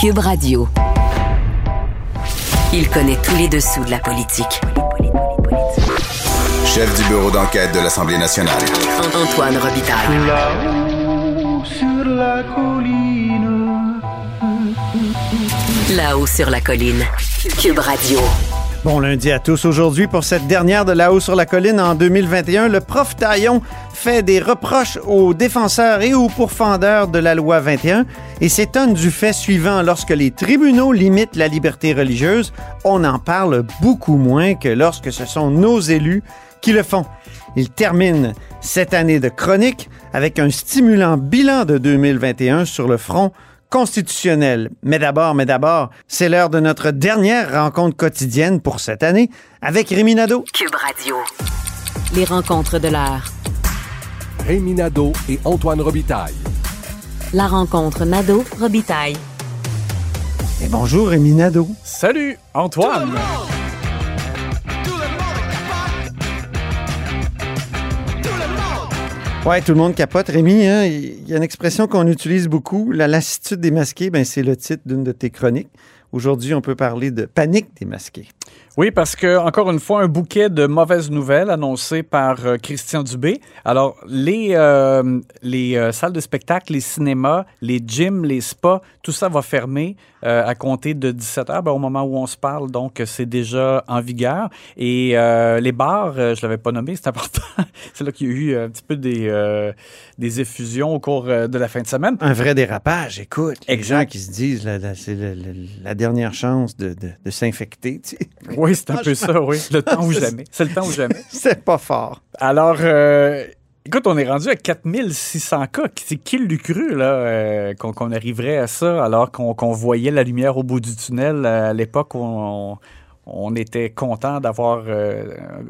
Cube Radio. Il connaît tous les dessous de la politique. Chef du bureau d'enquête de l'Assemblée nationale. Antoine Robitaille. Là-haut sur la colline. Là-haut sur la colline. Cube Radio. Bon lundi à tous. Aujourd'hui, pour cette dernière de là-haut sur la colline en 2021, le prof Taillon fait des reproches aux défenseurs et aux pourfendeurs de la loi 21 et s'étonne du fait suivant lorsque les tribunaux limitent la liberté religieuse, on en parle beaucoup moins que lorsque ce sont nos élus qui le font. Il termine cette année de chronique avec un stimulant bilan de 2021 sur le front constitutionnel. Mais d'abord, mais d'abord, c'est l'heure de notre dernière rencontre quotidienne pour cette année avec Rémi Nadeau. Cube Radio. Les rencontres de l'heure. Rémi Nadeau et Antoine Robitaille. La rencontre Nadeau-Robitaille. Et bonjour Rémi Nadeau. Salut, Antoine. Ouais, tout le monde capote. Rémi, hein, il y a une expression qu'on utilise beaucoup. La lassitude des masqués, ben, c'est le titre d'une de tes chroniques. Aujourd'hui, on peut parler de panique des masqués. Oui, parce que, encore une fois, un bouquet de mauvaises nouvelles annoncées par euh, Christian Dubé. Alors, les, euh, les euh, salles de spectacle, les cinémas, les gyms, les spas, tout ça va fermer à compter de 17 heures, ben, au moment où on se parle. Donc, c'est déjà en vigueur. Et les bars, je l'avais pas nommé, c'est important. c'est là qu'il y a eu un petit peu des, des effusions au cours de la fin de semaine. Un vrai dérapage, écoute. Les Exact. gens qui se disent, c'est la dernière chance de, de- de s'infecter. tu sais. Oui, c'est un peu ça, oui. Le temps ou jamais. C'est le temps ou jamais. C'est pas fort. Alors, euh, écoute, on est rendu à 4600 cas. C'est qui l'eût cru, là, euh, qu'on arriverait à ça alors qu'on voyait la lumière au bout du tunnel euh, à l'époque où on, on était content d'avoir euh,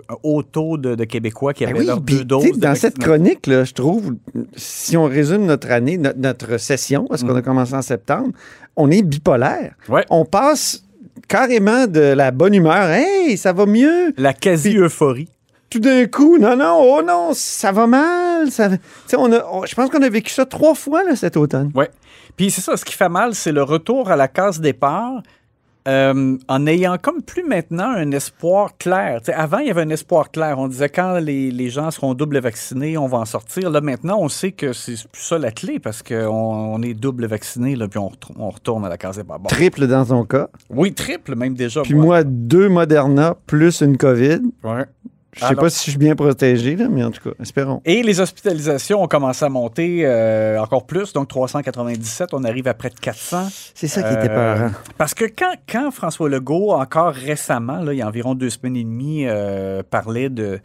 un haut taux de, de Québécois qui Ben avaient oui, deux doses. dans cette chronique, là, je trouve, si on résume notre année, no- notre session, parce qu'on a commencé en septembre, on est bipolaire. Mm. Ouais. On passe carrément de la bonne humeur, hey, ça va mieux, La quasi-euphorie. tout d'un coup, non, non, oh non, ça va mal. Ça... On a, on- je pense qu'on a vécu ça trois fois là, cet automne. Ouais. Puis c'est ça, ce qui fait mal, c'est le retour à la case départ. Euh, en ayant comme plus maintenant un espoir clair. Avant, il y avait un espoir clair. On disait quand les, les gens seront double vaccinés, on va en sortir. Là, maintenant, on sait que c'est plus ça la clé parce qu'on on est double vacciné, là, puis on, retourne à la case. Bon. Triple dans ton cas. Oui, triple même déjà. Puis moi, deux Moderna plus une COVID. Ouais. Je sais Alors- pas si je suis bien protégé, là, mais en tout cas, espérons. Et les hospitalisations ont commencé à monter euh, encore plus, donc 397, on arrive à près de 400. C'est ça qui était Euh, peurant. Parce que quand, quand François Legault, encore récemment, là, il y a environ deux semaines et demie, euh, parlait de.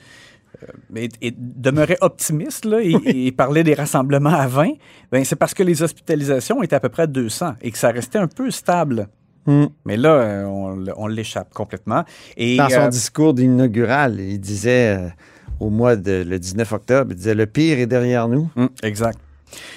et, et demeurait optimiste là, et, et parlait des rassemblements à 20, ben, c'est parce que les hospitalisations étaient à peu près à 200 et que ça restait un peu stable. Hmm. Mais là, euh, on, l'échappe complètement. Et, Dans son euh, discours d'inaugural, il disait euh, au mois de le 19 octobre, il disait le pire est derrière nous. hum, exact.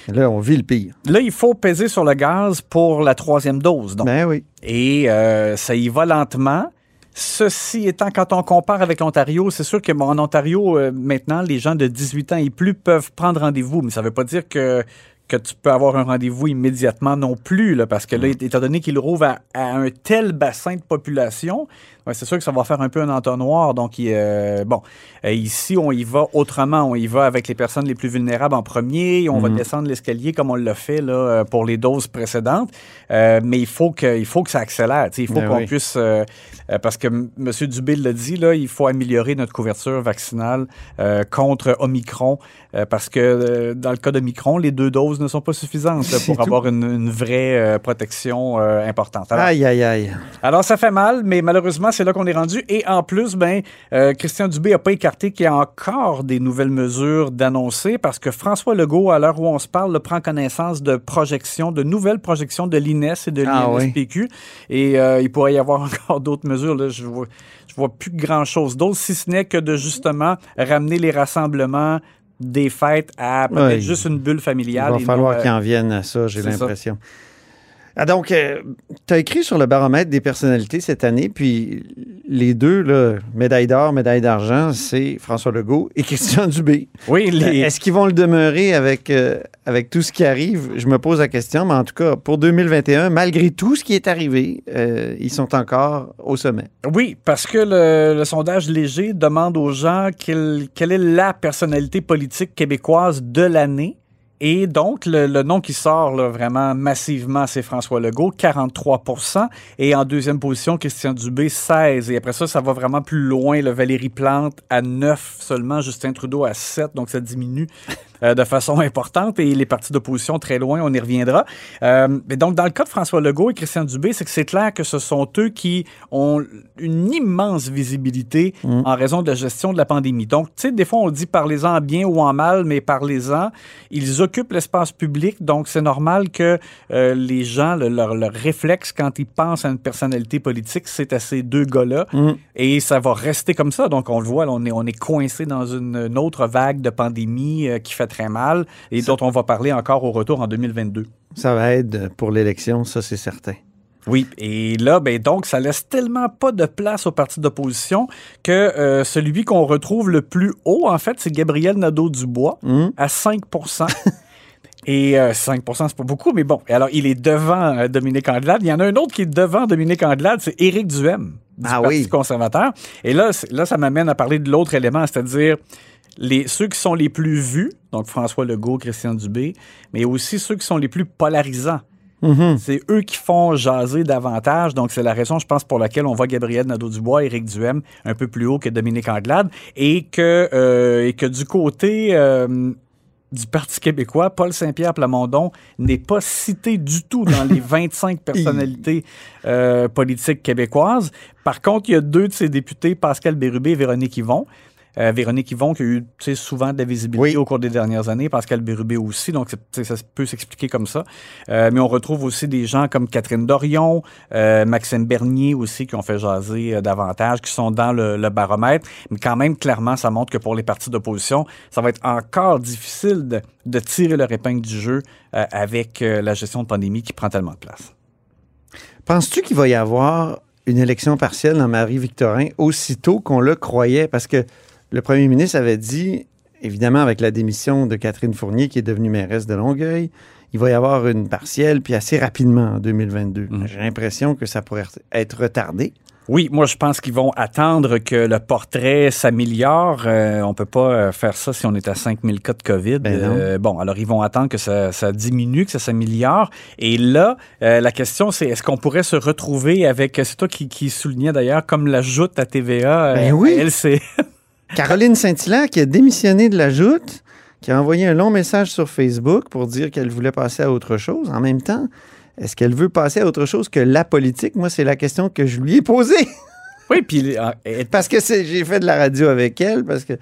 Là, on vit le pire. Là, il faut peser sur le gaz pour la troisième dose. Donc. Ben oui. Et euh, ça y va lentement. Ceci étant, quand on compare avec l'Ontario, c'est sûr que bon, en Ontario, euh, maintenant, les gens de 18 ans et plus peuvent prendre rendez-vous, mais ça ne veut pas dire que que tu peux avoir un rendez-vous immédiatement non plus, là, parce que là, étant donné qu'il rouvre à, à un tel bassin de population, ouais, c'est sûr que ça va faire un peu un entonnoir. Donc, il, euh, bon, euh, ici, on y va autrement. On y va avec les personnes les plus vulnérables en premier. On va descendre l'escalier comme on l'a fait là, euh, pour les doses précédentes. Euh, mais il faut que, il faut que ça accélère. Il faut Ben qu'on oui. puisse, parce que M. Dubé l'a dit, là, il faut améliorer notre couverture vaccinale contre Omicron, parce que dans le cas d'Omicron, les deux doses ne sont pas suffisantes là, pour avoir une, une vraie protection importante. Alors, Aïe, aïe, aïe. alors, ça fait mal, mais malheureusement, c'est là qu'on est rendu. Et en plus, ben, euh, Christian Dubé n'a pas écarté qu'il y a encore des nouvelles mesures d'annoncer parce que François Legault, à l'heure où on se parle, là, prend connaissance de projections, de nouvelles projections de l'INES et de Ah oui. l'INSPQ. Et euh, il pourrait y avoir encore d'autres mesures. Là. Je vois, je vois plus grand-chose d'autre, si ce n'est que de justement ramener les rassemblements des fêtes à peut-être juste une bulle Il familiale. va et falloir euh, qu'ils en viennent à ça, j'ai l'impression. Ah, donc, tu as écrit sur le baromètre des personnalités cette année, puis les deux, là, médaille d'or, médaille d'argent, c'est François Legault et Christian Dubé. Oui, les... Est-ce qu'ils vont le demeurer avec, euh, avec tout ce qui arrive? Je me pose la question, mais en tout cas, pour 2021, malgré tout ce qui est arrivé, euh, ils sont encore au sommet. Oui, parce que le, le sondage léger demande aux gens quelle, quelle est la personnalité politique québécoise de l'année. Et donc, le, le nom qui sort là, vraiment massivement, c'est François Legault, 43% Et en deuxième position, Christian Dubé, 16 Et après ça, ça va vraiment plus loin. Le Valérie Plante à 9 seulement, Justin Trudeau à 7 Donc, ça diminue euh, de façon importante. Et les partis d'opposition très loin, on y reviendra. Euh, mais donc, dans le cas de François Legault et Christian Dubé, c'est que c'est clair que ce sont eux qui ont une immense visibilité en raison de la gestion de la pandémie. Donc, tu sais, des fois, on dit parlez-en bien ou en mal, mais parlez-en. Ils occupent l'espace public, donc c'est normal que euh, les gens, le- leur, leur réflexe quand ils pensent à une personnalité politique, c'est à ces deux gars-là. Et ça va rester comme ça. Donc, on le voit, on est, on est coincé dans une, une autre vague de pandémie euh, qui fait très mal et dont on va parler encore au retour en 2022. Ça va être pour l'élection, ça c'est certain. Oui, et là, ben donc, ça laisse tellement pas de place aux partis d'opposition que euh, celui qu'on retrouve le plus haut, en fait, c'est Gabriel Nadeau-Dubois Hum. à 5% Et euh, 5% c'est pas beaucoup, mais bon. Et alors, il est devant euh, Dominique Andelade. Il y en a un autre qui est devant Dominique Andelade, c'est Éric Duhem, du Ah Parti oui. conservateur. Et là, ça m'amène à parler de l'autre élément, c'est-à-dire les, ceux qui sont les plus vus, donc François Legault, Christian Dubé, mais aussi ceux qui sont les plus polarisants. C'est eux qui font jaser davantage. Donc, c'est la raison, je pense, pour laquelle on voit Gabriel Nadeau-Dubois, Éric Duhem un peu plus haut que Dominique Anglade. Et que, euh, et que du côté euh, du Parti québécois, Paul Saint-Pierre Plamondon n'est pas cité du tout dans les 25 personnalités euh, politiques québécoises. Par contre, il y a deux de ses députés, Pascal Bérubé et Véronique Yvon. Euh, Véronique Yvon, qui a eu souvent de la visibilité Oui. au cours des dernières années, Pascal Bérubé aussi, donc ça peut s'expliquer comme ça. Euh, mais on retrouve aussi des gens comme Catherine Dorion, euh, Maxime Bernier aussi, qui ont fait jaser euh, davantage, qui sont dans le, le baromètre. Mais quand même, clairement, ça montre que pour les partis d'opposition, ça va être encore difficile de, de tirer leur épingle du jeu euh, avec la gestion de pandémie qui prend tellement de place. Penses-tu qu'il va y avoir une élection partielle dans Marie-Victorin aussitôt qu'on le croyait? Parce que le premier ministre avait dit, évidemment, avec la démission de Catherine Fournier, qui est devenue mairesse de Longueuil, il va y avoir une partielle, puis assez rapidement en 2022. J'ai l'impression que ça pourrait être retardé. Oui, moi je pense qu'ils vont attendre que le portrait s'améliore. Euh, on peut pas euh, faire ça si on est à 5000 cas de COVID. Ben. Euh, bon, alors ils vont attendre que ça, ça diminue, que ça s'améliore. Et là, euh, la question c'est est-ce qu'on pourrait se retrouver avec, c'est toi qui, qui soulignais d'ailleurs, comme la joute à TVA, Ben oui. à. Caroline Saint-Hilaire, qui a démissionné de la joute, qui a envoyé un long message sur Facebook pour dire qu'elle voulait passer à autre chose. En même temps, est-ce qu'elle veut passer à autre chose que la politique? Moi, c'est la question que je lui ai posée. oui, puis et- Parce que j'ai fait de la radio avec elle, parce que.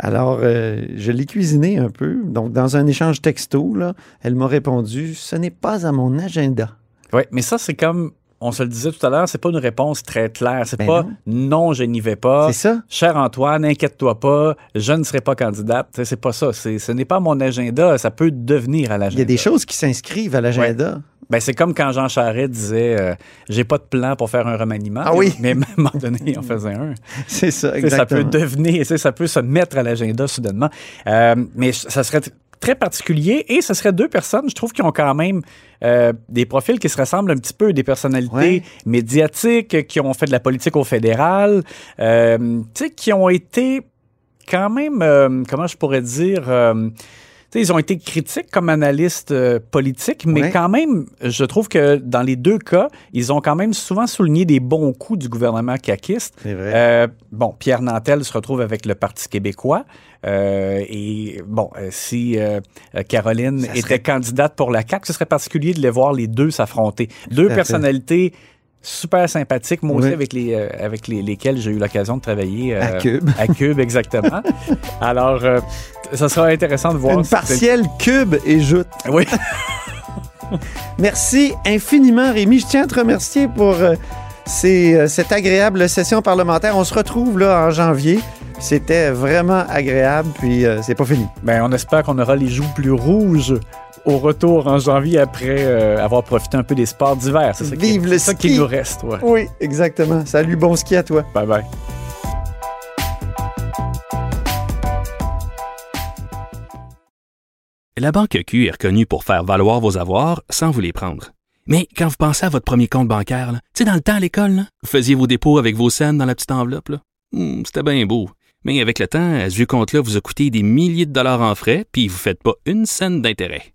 Alors, euh, je l'ai cuisiné un peu. Donc, dans un échange texto, là, elle m'a répondu Ce n'est pas à mon agenda. Oui, mais ça, c'est comme, on se le disait tout à l'heure, c'est pas une réponse très claire. C'est Ben pas non. non. je n'y vais pas. C'est ça? Cher Antoine, inquiète-toi pas, je ne serai pas candidate. C'est pas ça. C'est- Ce n'est pas mon agenda. Ça peut devenir à l'agenda. Il y a des choses qui s'inscrivent à l'agenda. Ben, c'est comme quand Jean Charest disait euh, J'ai pas de plan pour faire un remaniement. Ah oui. Mais à un moment donné, il en faisait un. C'est ça, sais, ça peut exactement. devenir, ça peut se mettre à l'agenda soudainement. Euh, mais ça serait très particulier et ce serait deux personnes, je trouve, qui ont quand même euh, des profils qui se ressemblent un petit peu, des personnalités Ouais. médiatiques, qui ont fait de la politique au fédéral, euh, tu sais, qui ont été quand même, euh, comment je pourrais dire, euh, sais, ils ont été critiques comme analystes euh, politiques, mais Ouais. quand même, je trouve que dans les deux cas, ils ont quand même souvent souligné des bons coups du gouvernement caquiste. Vrai. Euh, bon, Pierre Nantel se retrouve avec le Parti québécois. euh, et bon, si Caroline était candidate pour la CAQ, ce serait particulier de les voir les deux s'affronter. Deux personnalités super sympathiques, moi aussi Oui. avec, les, euh, avec les, lesquelles j'ai eu l'occasion de travailler. euh, À Cube. À Cube, exactement. Alors, euh, ça sera intéressant de voir. Une si- partielle cube et joute. Oui. Merci infiniment, Rémi. Je tiens à te remercier pour ces, cette agréable session parlementaire. On se retrouve là en janvier. C'était vraiment agréable, puis c'est pas fini. Ben, on espère qu'on aura les joues plus rouges au retour en janvier après euh, avoir profité un peu des sports d'hiver. C'est ça, qui, Vive le c'est ça ski. qui nous reste. Ouais. Oui, exactement. Salut, bon ski à toi. Bye bye. La Banque Q est reconnue pour faire valoir vos avoirs sans vous les prendre. Mais quand vous pensez à votre premier compte bancaire, tu sais, dans le temps à l'école, là, vous faisiez vos dépôts avec vos scènes dans la petite enveloppe. là. Hmm, C'était bien beau. Mais avec le temps, ce vieux compte-là vous a coûté des milliers de dollars en frais, puis vous ne faites pas une scène d'intérêt.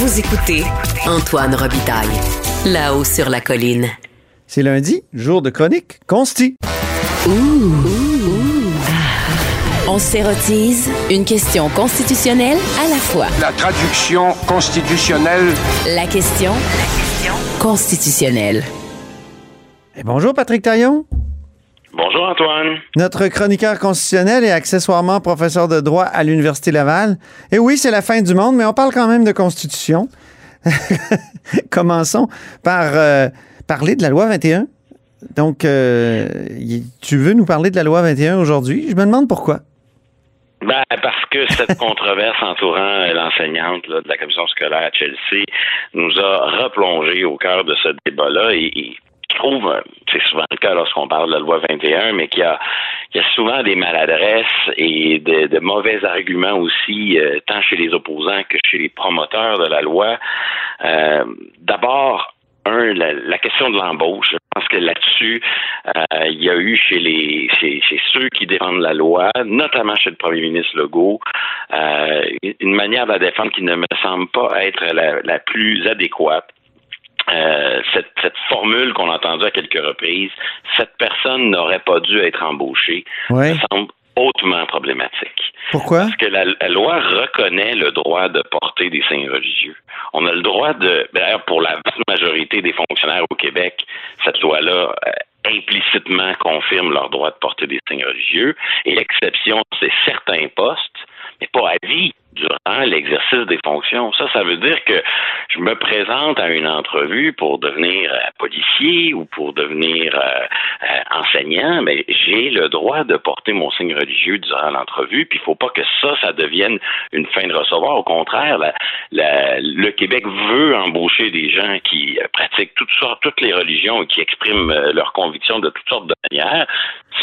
Vous écoutez Antoine Robitaille, là-haut sur la colline. C'est lundi, jour de chronique. Consti. On s'érotise une question constitutionnelle à la fois. La traduction constitutionnelle. La question constitutionnelle. Et bonjour, Patrick Taillon. Bonjour Antoine. Notre chroniqueur constitutionnel et accessoirement professeur de droit à l'Université Laval. Et oui, c'est la fin du monde, mais on parle quand même de constitution. Commençons par euh, parler de la loi 21. Donc, euh, tu veux nous parler de la loi 21 aujourd'hui? Je me demande pourquoi. Ben, parce que cette controverse entourant euh, l'enseignante de la commission scolaire à Chelsea nous a replongé au cœur de ce débat-là et, trouve, euh, c'est souvent le cas lorsqu'on parle de la loi 21, mais qu'il y a, qu'il y a souvent des maladresses et de, mauvais arguments aussi, euh, tant chez les opposants que chez les promoteurs de la loi. Euh, D'abord, un, la, question de l'embauche. Je pense que là-dessus, il y a eu chez les chez, ceux qui défendent la loi, notamment chez le premier ministre Legault, une manière de la défendre qui ne me semble pas être la plus adéquate. Euh, cette, cette formule qu'on a entendue à quelques reprises, cette personne n'aurait pas dû être embauchée, Ouais. me semble hautement problématique. Pourquoi? Parce que la, la loi reconnaît le droit de porter des signes religieux. On a le droit de, d'ailleurs, pour la vaste majorité des fonctionnaires au Québec, cette loi-là euh, implicitement confirme leur droit de porter des signes religieux. Et l'exception, c'est certains postes, mais pas à vie durant l'exercice des fonctions. Ça, ça veut dire que je me présente à une entrevue pour devenir euh, policier ou pour devenir euh, euh, enseignant, mais j'ai le droit de porter mon signe religieux durant l'entrevue, puis il faut pas que ça, ça devienne une fin de recevoir. Au contraire, le Québec veut embaucher des gens qui pratiquent toutes sortes, toutes les religions et qui expriment leurs convictions de toutes sortes de manières.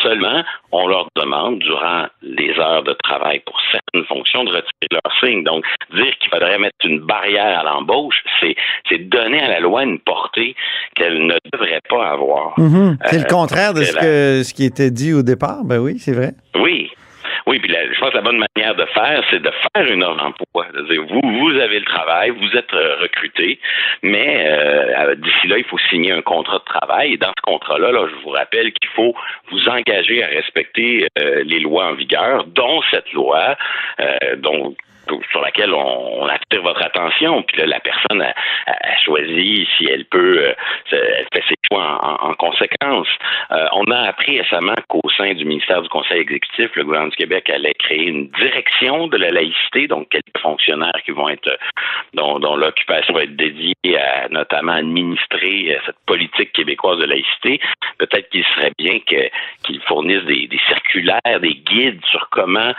Seulement, on leur demande, durant les heures de travail pour certaines fonctions, de retirer leur signe. Donc, dire qu'il faudrait mettre une barrière à l'embauche, c'est, c'est donner à la loi une portée qu'elle ne devrait pas avoir. Mhm. C'est Euh, le contraire de ce, que que, ce qui était dit au départ. Ben oui, c'est vrai. oui. Oui, puis la- je pense que la bonne manière de faire, c'est de faire une offre d'emploi. C'est-à-dire, vous, vous avez le travail, vous êtes euh, recruté, mais euh, d'ici là, il faut signer un contrat de travail. Et dans ce contrat-là, là, je vous rappelle qu'il faut vous engager à respecter euh, les lois en vigueur, dont cette loi, euh, dont sur laquelle on, attire votre attention. Puis là, la personne a, choisi si elle peut, euh, elle fait ses choix en, en- en conséquence. Euh, on a appris récemment qu'au sein du ministère du Conseil exécutif, le gouvernement du Québec allait créer une direction de la laïcité, donc quelques fonctionnaires qui vont être, dont, l'occupation va être dédiée à notamment administrer euh, cette politique québécoise de laïcité. Peut-être qu'il serait bien qu'ils fournissent des, circulaires, des guides sur comment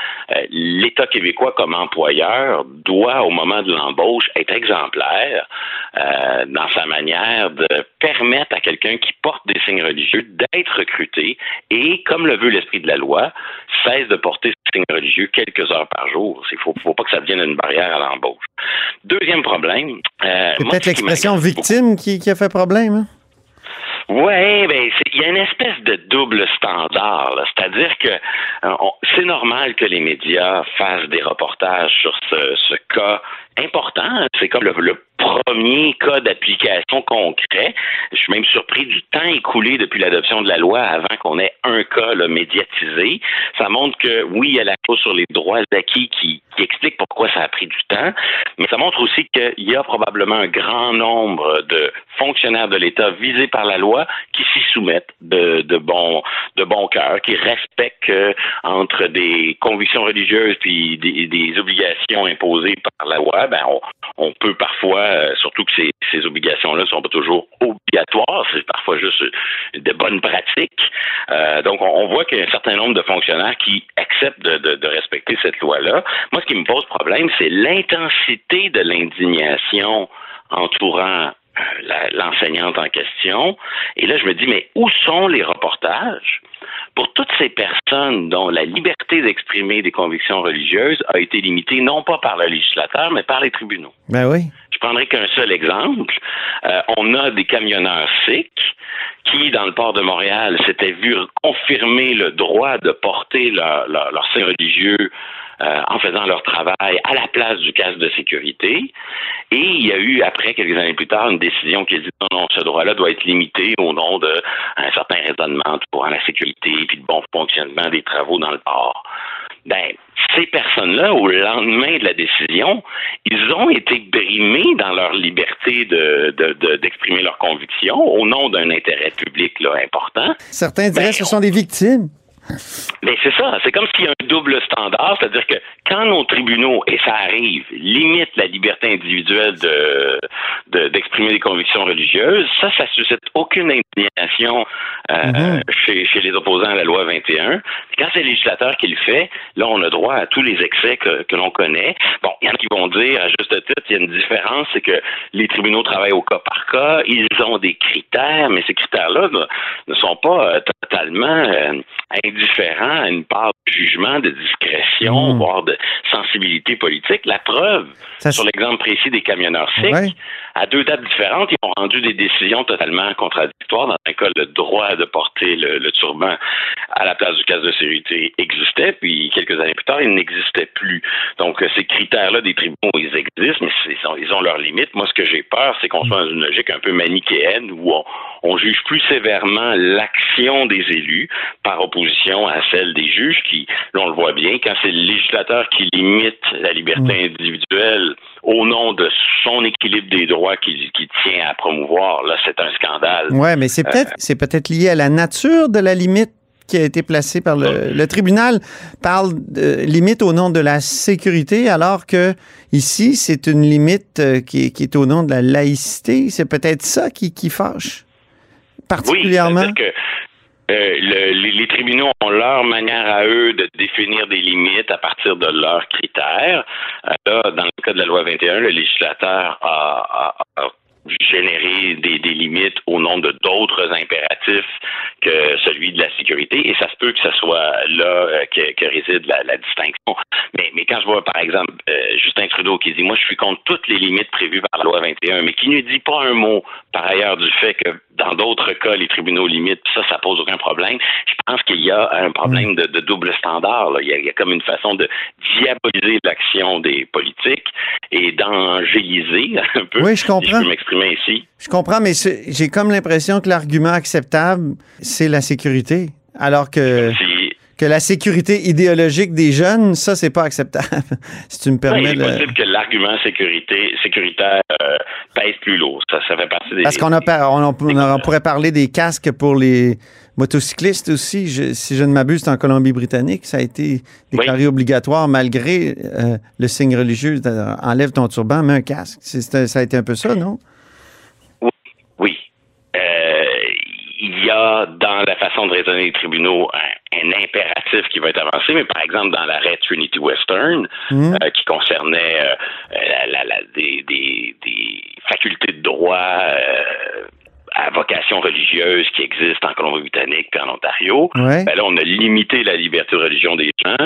l'État québécois comme employeur doit, au moment de l'embauche, être exemplaire euh, dans sa manière de permettre à quelqu'un qui porte des signes religieux d'être recruté et, comme le veut l'esprit de la loi, cesse de porter ces signes religieux quelques heures par jour. Il faut, faut pas que ça devienne une barrière à l'embauche. Deuxième problème. euh, C'est peut-être l'expression victime qui, qui a fait problème. hein? Ouais, ben il y a une espèce de double standard. C'est-à-dire que euh, c'est normal que les médias fassent des reportages sur ce, ce cas important. C'est comme le, premier cas d'application concret. Je suis même surpris du temps écoulé depuis l'adoption de la loi avant qu'on ait un cas là, médiatisé. Ça montre que oui, il y a la clause sur les droits acquis qui, qui explique pourquoi ça a pris du temps, mais ça montre aussi qu'il y a probablement un grand nombre de fonctionnaires de l'État visés par la loi qui s'y soumettent de, bon de bon cœur, qui respectent que entre des convictions religieuses puis des obligations imposées par la loi, ben on, peut parfois, euh, surtout que ces, obligations-là ne sont pas toujours obligatoires, c'est parfois juste de bonnes pratiques. Euh, donc on, voit qu'il y a un certain nombre de fonctionnaires qui acceptent de, respecter cette loi-là. Moi, ce qui me pose problème, c'est l'intensité de l'indignation entourant euh, l'enseignante en question. Et là, je me dis, mais où sont les reportages? Pour toutes ces personnes dont la liberté d'exprimer des convictions religieuses a été limitée non pas par le législateur, mais par les tribunaux? Ben oui. Je prendrai qu'un seul exemple. Euh, on a des camionneurs sikhs qui, dans le port de Montréal, s'étaient vus confirmer le droit de porter leur, leur, leur signe religieux euh, en faisant leur travail à la place du casque de sécurité. Et il y a eu, après, quelques années plus tard, une décision qui a dit non, non, ce droit-là doit être limité au nom d'un certain raisonnement pour la sécurité puis le bon fonctionnement des travaux dans le port. Ben, ces personnes-là, au lendemain de la décision, ils ont été brimés dans leur liberté de, de- de- d'exprimer leurs convictions au nom d'un intérêt public là, important. Certains diraient Ben, que ce sont des victimes. Mais c'est ça, c'est comme s'il y a un double standard, c'est-à-dire que quand nos tribunaux, et ça arrive, limitent la liberté individuelle de, de- d'exprimer des convictions religieuses, ça, ça suscite aucune indignation euh, Mhm. chez, chez les opposants à la loi 21. Puis quand c'est le législateur qui le fait, là, on a droit à tous les excès que, que l'on connaît. Bon, il y en a qui vont dire, à juste titre, il y a une différence, c'est que les tribunaux travaillent au cas par cas, ils ont des critères, mais ces critères-là ne, ne sont pas euh, totalement euh, indifférents à une part de jugement, de discrétion, Mm. voire de sensibilité politique. La preuve, Ça, sur l'exemple précis des camionneurs Ouais. À deux dates différentes, ils ont rendu des décisions totalement contradictoires. Dans un cas, le droit de porter le, le turban à la place du casque de sécurité existait, puis quelques années plus tard, il n'existait plus. Donc, euh, ces critères-là des tribunaux, ils existent, mais ils ont, ils ont leurs limites. Moi, ce que j'ai peur, c'est qu'on soit dans une logique un peu manichéenne où on, on juge plus sévèrement l'action des élus par opposition à celle des juges qui, là, on le voit bien, quand c'est le législateur qui limite la liberté individuelle au nom de son équilibre des droits qu'il tient à promouvoir, là, c'est un scandale. Ouais, mais c'est Euh, peut-être c'est peut-être lié à la nature de la limite qui a été placée par le, le tribunal parle de limite au nom de la sécurité, alors que ici, c'est une limite euh, qui est, qui est au nom de la laïcité. C'est peut-être ça qui, qui fâche particulièrement. Oui, euh, le- les, les tribunaux ont leur manière à eux de définir des limites à partir de leurs critères. Euh, là, dans le cas de la loi 21, le législateur a, a- a généré des, des limites au nom de d'autres impératifs que celui de la sécurité, et ça se peut que ce soit là euh, que, que réside la, la distinction. Mais, mais quand je vois, par exemple, euh, Justin Trudeau qui dit, moi, je suis contre toutes les limites prévues par la loi 21, mais qui ne dit pas un mot, par ailleurs, du fait que dans d'autres cas, les tribunaux limitent, puis ça, ça pose aucun problème. Je pense qu'il y a un problème de, de double standard. là. Il, y a, il y a comme une façon de diaboliser l'action des politiques et d'angéliser un peu, Oui, je si je comprends. peux ici. Je comprends, mais j'ai comme l'impression que l'argument acceptable, c'est la sécurité. Alors que, que la sécurité idéologique des jeunes, ça, c'est pas acceptable. si tu me permets. il est le- possible que l'argument sécurité, sécuritaire euh, pèse plus lourd. Ça, ça fait partie des... Parce qu'on on, on- on pourrait parler des casques pour les motocyclistes aussi. Je- si je ne m'abuse, c'est en Colombie-Britannique. Ça a été déclaré obligatoire malgré euh, le signe religieux. Enlève ton turban, mets un casque. Ça a été un peu ça, non? Oui. Euh, il y a dans la façon de raisonner des tribunaux un, un impératif qui va être avancé, mais par exemple dans l'arrêt Trinity Western, Mhm. euh, qui concernait euh, la- la- la- des, des- des facultés de droit euh, à vocation religieuse qui existent en Colombie-Britannique et en Ontario, Ouais. ben là, on a limité la liberté de religion des gens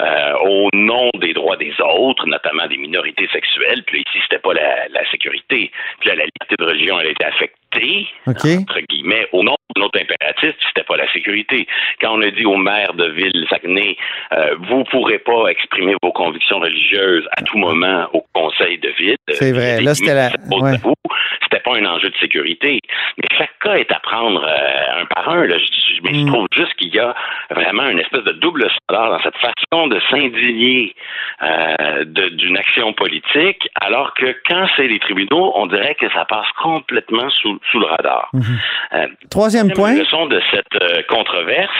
euh, au nom des droits des autres, notamment des minorités sexuelles. Puis là, ici, c'était pas la, la sécurité. Puis là, la liberté de religion, elle a été affectée, OK. entre guillemets, au nom d'un autre impératif, puis c'était pas la sécurité. Quand on a dit au maire de ville Saguenay, euh, vous pourrez pas exprimer vos convictions religieuses à tout moment au conseil de ville. C'est vrai. euh, Là, c'était la- ouais. Pas un enjeu de sécurité. Cas est à prendre euh, un par un. Là. Je, mais je Mm. trouve juste qu'il y a vraiment une espèce de double standard dans cette façon de s'indigner euh, d'une action politique, alors que quand c'est les tribunaux, on dirait que ça passe complètement sous, sous le radar. Euh, Mhm. Troisième point. leçon de cette euh, controverse,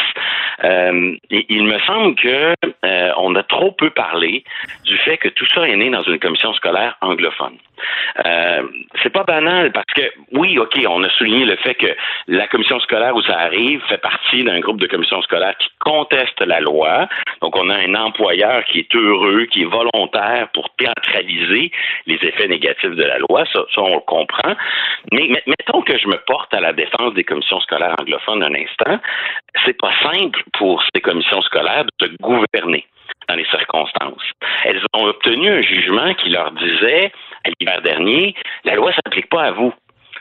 euh, il, il me semble que euh, on a trop peu parlé du fait que tout ça est né dans une commission scolaire anglophone. Euh, c'est pas banal parce que oui, ok, on a souligné le fait que la commission scolaire où ça arrive fait partie d'un groupe de commissions scolaires qui conteste la loi. Donc on a un employeur qui est heureux, qui est volontaire pour théâtraliser les effets négatifs de la loi. Ça, on le comprend. Mais met- mettons que je me porte à la défense des commissions scolaires anglophones un instant. C'est pas simple pour ces commissions scolaires de se gouverner dans les circonstances. Elles ont obtenu un jugement qui leur disait, à l'hiver dernier, la loi s'applique pas à vous.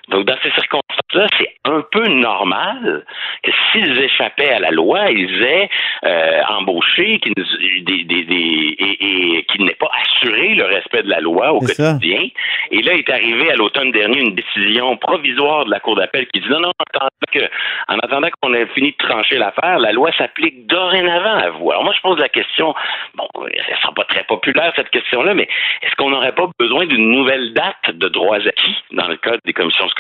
Donc, dans ces circonstances-là, c'est un peu normal que s'ils échappaient à la loi, ils aient euh, embauché qu'ils des, des, des- et, et qu'ils n'aient pas assuré le respect de la loi au C'est ça. quotidien. Et là est arrivé à l'automne dernier une décision provisoire de la Cour d'appel qui dit non, non, en attendant que- en attendant qu'on ait fini de trancher l'affaire, la loi s'applique dorénavant à vous. Alors moi, je pose la question, bon, elle sera pas très populaire cette question-là, mais est-ce qu'on n'aurait pas besoin d'une nouvelle date de droits acquis dans le cadre des commissions scolaires?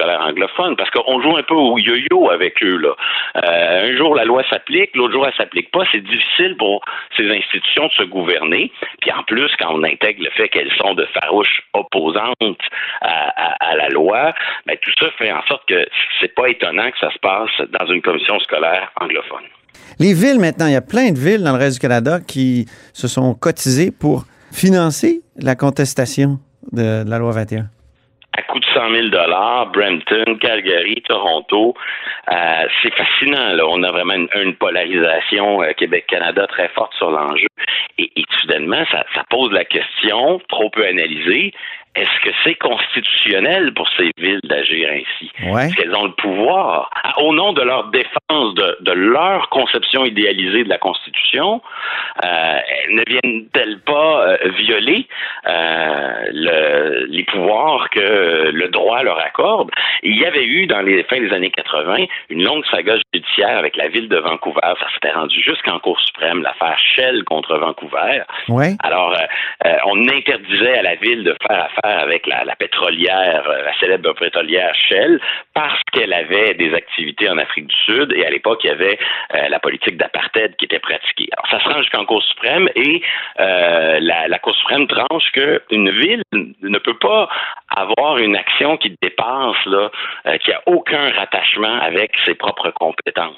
Parce qu'on joue un peu au yo-yo avec eux, là. Euh, un jour, la loi s'applique, l'autre jour, elle s'applique pas. C'est difficile pour ces institutions de se gouverner. Puis en plus, quand on intègre le fait qu'elles sont de farouches opposantes à, la loi, ben, tout ça fait en sorte que c'est pas étonnant que ça se passe dans une commission scolaire anglophone. Les villes, maintenant, il y a plein de villes dans le reste du Canada qui se sont cotisées pour financer la contestation de la loi 21. À coût de 100 000 Brampton, Calgary, Toronto. Euh, c'est fascinant. Là. On a vraiment une, une polarisation euh, Québec-Canada très forte sur l'enjeu. Et, et soudainement, ça, ça pose la question, trop peu analysée, est-ce que c'est constitutionnel pour ces villes d'agir ainsi? Ouais. Est-ce qu'elles ont le pouvoir, au nom de leur défense, de, de leur conception idéalisée de la Constitution, euh, ne viennent-elles pas euh, violer euh, le- les pouvoirs que le droit leur accorde? Il y avait eu, dans les fins des années 80, une longue saga judiciaire avec la ville de Vancouver. Ça s'était rendu jusqu'en Cour suprême, l'affaire Shell contre Vancouver. Ouais. Alors, on interdisait à la ville de faire affaire avec la, la pétrolière, euh, la célèbre pétrolière Shell, parce qu'elle avait des activités en Afrique du Sud et à l'époque, il y avait euh, la politique d'apartheid qui était pratiquée. Alors, ça se rend jusqu'en Cour suprême et euh, la, la Cour suprême tranche qu'une ville ne peut pas avoir une action qui dépasse, là, euh, qui a aucun rattachement avec ses propres compétences.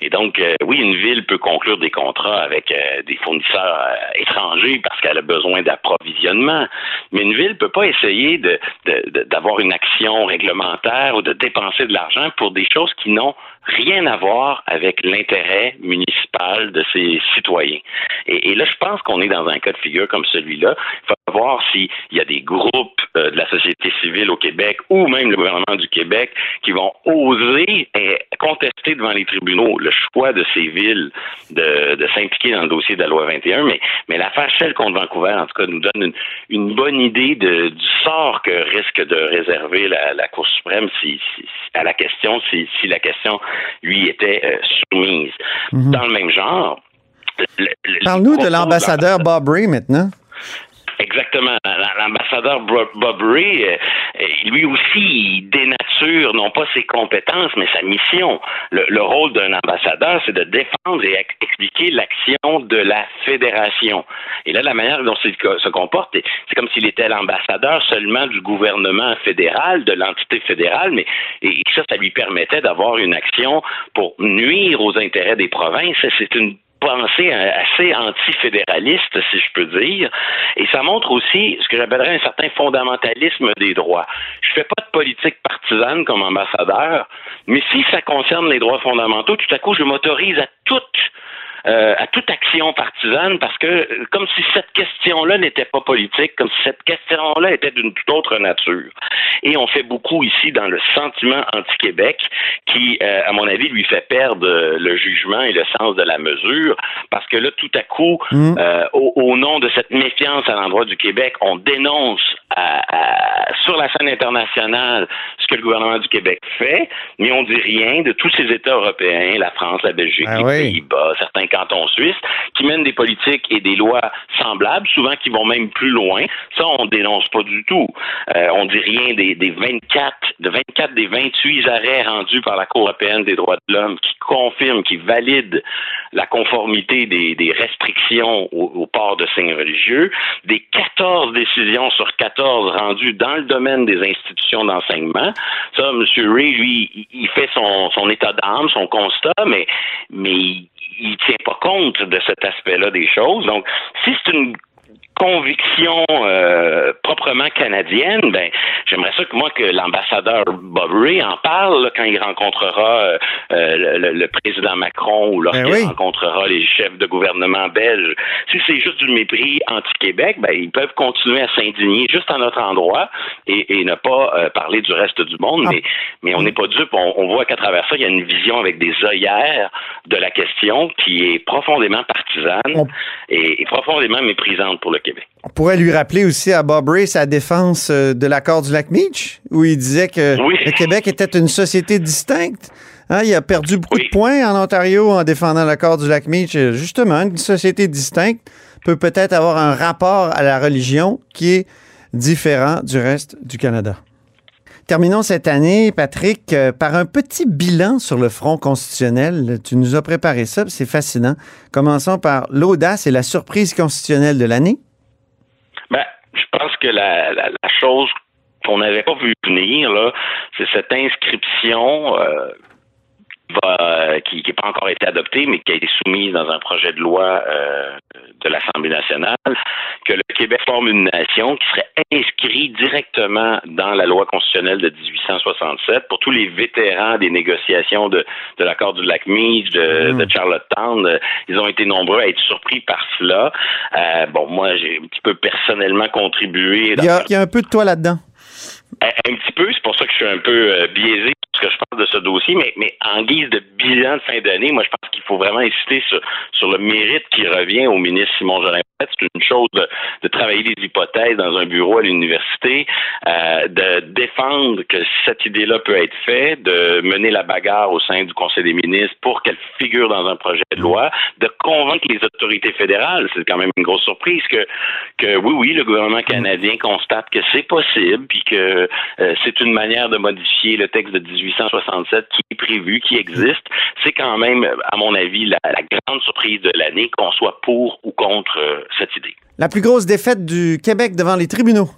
Et donc, euh, oui, une ville peut conclure des contrats avec euh, des fournisseurs étrangers parce qu'elle a besoin d'approvisionnement, mais une ville peut pas essayer d'avoir une action réglementaire ou de dépenser de l'argent pour des choses qui n'ont rien à voir avec l'intérêt municipal de ses citoyens. Et, là, je pense qu'on est dans un cas de figure comme celui-là. Il voir s'il y a des groupes euh, de la société civile au Québec ou même le gouvernement du Québec qui vont oser eh, contester devant les tribunaux le choix de ces villes de, de s'impliquer dans le dossier de la loi 21. Mais, mais l'affaire Shell contre Vancouver, en tout cas, nous donne une, une bonne idée de, du sort que risque de réserver la, la Cour suprême si, si- à la question, si, si la question lui était euh, soumise. Mhm. Dans le même genre, le- le- Parle-nous de l'ambassadeur Bob Ray maintenant. Exactement. L'ambassadeur Bob Ray, euh, euh, lui aussi, il dénature non pas ses compétences, mais sa mission. Le, le rôle d'un ambassadeur, c'est de défendre et ex- expliquer l'action de la fédération. Et là, la manière dont il se comporte, c'est comme s'il était l'ambassadeur seulement du gouvernement fédéral, de l'entité fédérale, mais et ça, ça lui permettait d'avoir une action pour nuire aux intérêts des provinces. C'est une pensée assez antifédéraliste, si je peux dire. Et ça montre aussi ce que j'appellerais un certain fondamentalisme des droits. Je fais pas de politique partisane comme ambassadeur, mais si ça concerne les droits fondamentaux, tout à coup, je m'autorise à toute euh, à toute action partisane parce que euh, comme si cette question-là n'était pas politique, comme si cette question-là était d'une toute autre nature. Et on fait beaucoup ici dans le sentiment anti-Québec qui, euh, à mon avis, lui fait perdre le jugement et le sens de la mesure parce que là, tout à coup, Mm. euh, au, au nom de cette méfiance à l'endroit du Québec, on dénonce à- à- sur la scène internationale ce que le gouvernement du Québec fait, mais on dit rien de tous ces États européens, la France, la Belgique, Ah les oui. Pays-Bas, certains cantons suisses, qui mènent des politiques et des lois semblables, souvent qui vont même plus loin. Ça, on dénonce pas du tout. Euh, on dit rien des, des 24, de 24 des 28 arrêts rendus par la Cour européenne des droits de l'homme qui confirment, qui valident la conformité des, des restrictions au, port de signes religieux, des 14 décisions sur 14 rendues dans le domaine des institutions d'enseignement. Ça, M. Ray, lui, il- il fait son, son état d'âme, son constat, mais, mais il, tient pas compte de cet aspect-là des choses. Donc, si c'est une conviction euh, proprement canadienne, ben j'aimerais ça que moi que l'ambassadeur Bob Ray en parle là, quand il rencontrera euh, euh, le, président Macron ou lorsqu'il Ben oui. rencontrera les chefs de gouvernement belges. Si c'est juste du mépris anti-Québec, ben ils peuvent continuer à s'indigner juste à notre endroit et, et ne pas euh, parler du reste du monde. Ah. Mais, mais on n'est pas dupe. On, on voit qu'à travers ça, il y a une vision avec des œillères de la question qui est profondément partisane et, et profondément méprisante pour le Québec. On pourrait lui rappeler aussi à Bob Ray sa défense euh, de l'accord du lac Meach, où il disait que Oui. le Québec était une société distincte. Hein, il a perdu beaucoup Oui. de points en Ontario en défendant l'accord du lac Meach. Justement, une société distincte peut peut-être avoir un rapport à la religion qui est différent du reste du Canada. Terminons cette année, Patrick, euh, par un petit bilan sur le front constitutionnel. Tu nous as préparé ça, c'est fascinant. Commençons par l'audace et la surprise constitutionnelle de l'année. Ben, je pense que la, la, la chose qu'on n'avait pas vu venir, là, c'est cette inscription euh, va- qui n'a pas encore été adoptée, mais qui a été soumise dans un projet de loi euh, de l'Assemblée nationale, que le Québec forme une nation qui serait inscrit directement dans la loi constitutionnelle de 1867 pour tous les vétérans des négociations de, de l'accord du lac Meach, de, Mm. de Charlottetown. Euh, Ils ont été nombreux à être surpris par cela. Euh, bon, moi, j'ai un petit peu personnellement contribué. dans- Il y a, il y a un peu de toi là-dedans. Un, petit peu, c'est pour ça que je suis un peu euh, biaisé parce que je parle de ce dossier, mais, mais en guise de bilan de fin d'année, moi je pense qu'il faut vraiment insister sur, sur le mérite qui revient au ministre Simon Jolin C'est une chose de, travailler des hypothèses dans un bureau à l'université, euh, de défendre que cette idée-là peut être faite, de mener la bagarre au sein du Conseil des ministres pour qu'elle figure dans un projet de loi, de convaincre les autorités fédérales. C'est quand même une grosse surprise que, que oui, oui, le gouvernement canadien constate que c'est possible, puis que euh, c'est une manière de modifier le texte de 1867 qui est prévu, qui existe. C'est quand même, à mon avis, la, la grande surprise de l'année qu'on soit pour ou contre euh, La plus grosse défaite du Québec devant les tribunaux.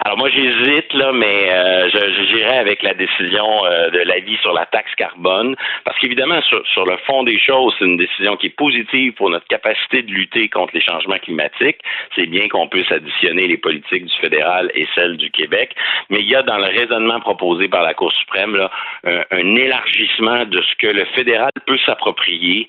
Alors moi j'hésite là, mais euh, je j'irai avec la décision euh, de l'avis sur la taxe carbone, parce qu'évidemment sur, sur le fond des choses, c'est une décision qui est positive pour notre capacité de lutter contre les changements climatiques. C'est bien qu'on puisse additionner les politiques du fédéral et celles du Québec, mais il y a dans le raisonnement proposé par la Cour suprême là, un, un élargissement de ce que le fédéral peut s'approprier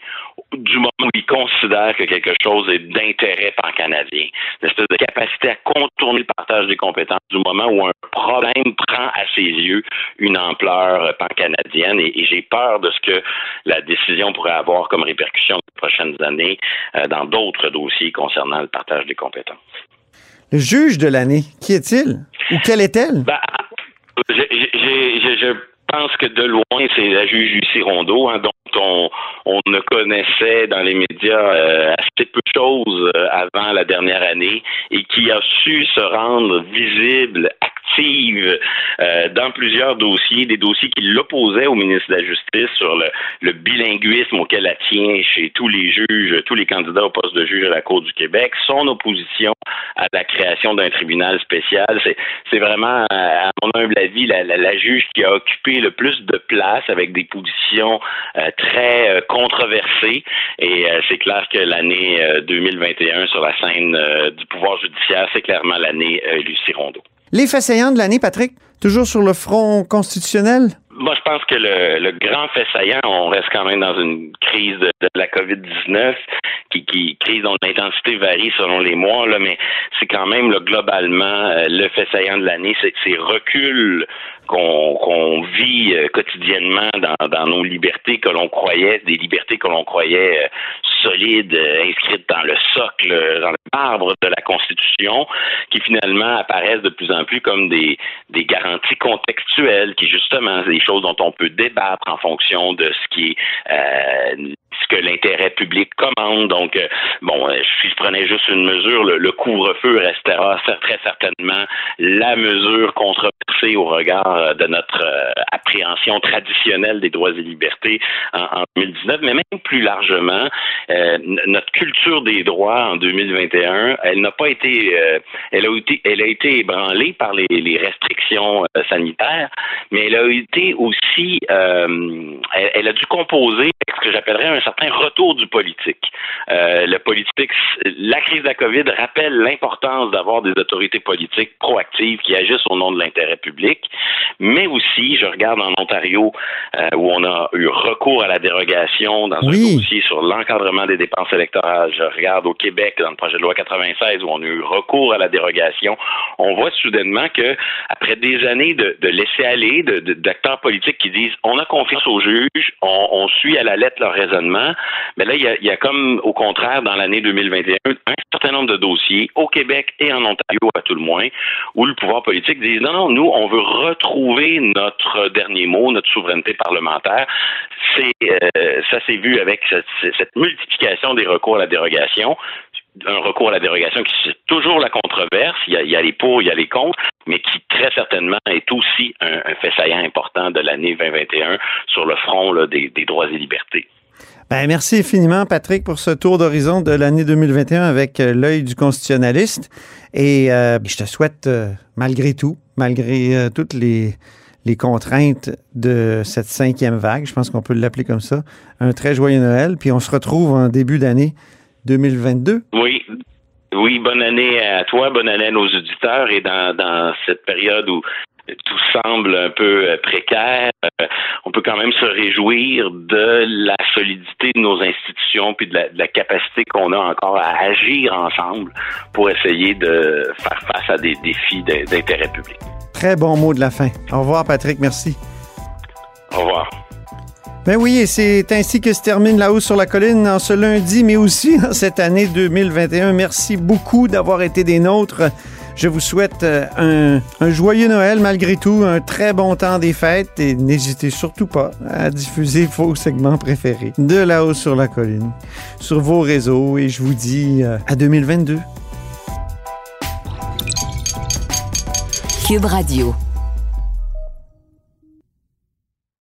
du moment où il considère que quelque chose est d'intérêt pan-canadien. Une espèce de capacité à contourner le partage des compétences du moment où un problème prend à ses yeux une ampleur pan-canadienne et, et j'ai peur de ce que la décision pourrait avoir comme répercussion les prochaines années euh, dans d'autres dossiers concernant le partage des compétences. Le juge de l'année, qui est-il? Ou quelle est-elle? Ben, je pense que de loin, c'est la juge Lucie Rondeau, hein, dont on, on, ne connaissait dans les médias euh, assez peu de choses euh, avant la dernière année et qui a su se rendre visible, euh, dans plusieurs dossiers, des dossiers qui l'opposaient au ministre de la Justice sur le, le, bilinguisme auquel elle tient chez tous les juges, tous les candidats au poste de juge à la Cour du Québec, son opposition à la création d'un tribunal spécial. C'est vraiment, à mon humble avis, la, la, la, juge qui a occupé le plus de place avec des positions euh, très euh, controversées. Et euh, c'est clair que l'année 2021 sur la scène du pouvoir judiciaire, c'est clairement l'année Lucie Rondeau. Les faits saillants de l'année, Patrick, toujours sur le front constitutionnel? Moi, je pense que le, le, grand fait saillant, on reste quand même dans une crise de, la COVID-19, qui, qui crise dont l'intensité varie selon les mois, là, mais c'est quand même globalement euh, le fait saillant de l'année, c'est ces reculs qu'on qu vit euh, quotidiennement dans, nos libertés que l'on croyait, des libertés que l'on croyait euh, solides, inscrites dans le socle, dans le marbre de la Constitution, qui finalement apparaissent de plus en plus comme des, des garanties contextuelles, qui justement, choses dont on peut débattre en fonction de ce qui est euh, ce que l'intérêt public commande. Donc, euh, bon, si je prenais juste une mesure, le, couvre-feu restera très certainement la mesure controversée au regard de notre euh, appréhension traditionnelle des droits et libertés en, en 2019, mais même plus largement, euh, notre culture des droits en 2021, elle n'a pas été, euh, elle a été, elle a été ébranlée par les, restrictions sanitaires, mais elle a été aussi, elle, elle, a dû composer ce que j'appellerais un certain retour du politique. Euh, le politique, la crise de la COVID rappelle l'importance d'avoir des autorités politiques proactives qui agissent au nom de l'intérêt public, mais aussi, je regarde en Ontario euh, où on a eu recours à la dérogation dans oui. un dossier sur l'encadrement des dépenses électorales. Je regarde au Québec dans le projet de loi 96 où on a eu recours à la dérogation. On voit soudainement que après des années de, de laisser aller, d'acteurs politiques qui disent on a confiance aux juges, on, on suit à la lettre leur raisonnement, mais là il y a, comme au contraire dans l'année 2021 un certain nombre de dossiers au Québec et en Ontario à tout le moins où le pouvoir politique dit non non nous on veut retrouver notre dernier mot, notre souveraineté parlementaire. Euh, ça s'est vu avec cette, multiplication des recours à la dérogation. Un recours à la dérogation qui c'est toujours la controverse, il y, a, les pour, il y a les contre, mais qui très certainement est aussi un, un fait saillant important de l'année 2021 sur le front des droits et libertés. Ben, merci infiniment, Patrick, pour ce tour d'horizon de l'année 2021 avec euh, l'œil du constitutionnaliste. Et euh, je te souhaite, euh, malgré tout, malgré toutes les, contraintes de cette cinquième vague, je pense qu'on peut l'appeler comme ça, un très joyeux Noël. Puis on se retrouve en début d'année 2022. Oui. Oui, bonne année à toi, bonne année à nos auditeurs. Et dans cette période où tout semble un peu euh, précaire, euh, on peut quand même se réjouir de la solidité de nos institutions puis de la, de la capacité qu'on a encore à agir ensemble pour essayer de faire face à des défis d'intérêt public. Très bon mot de la fin. Au revoir, Patrick. Merci. Au revoir. Ben oui, et c'est ainsi que se termine la hausse sur la colline en ce lundi, mais aussi en cette année 2021. Merci beaucoup d'avoir été des nôtres. Je vous souhaite euh, un, joyeux Noël malgré tout, un très bon temps des fêtes et n'hésitez surtout pas à diffuser vos segments préférés de la hausse sur la colline sur vos réseaux et je vous dis euh, à 2022. Cube Radio.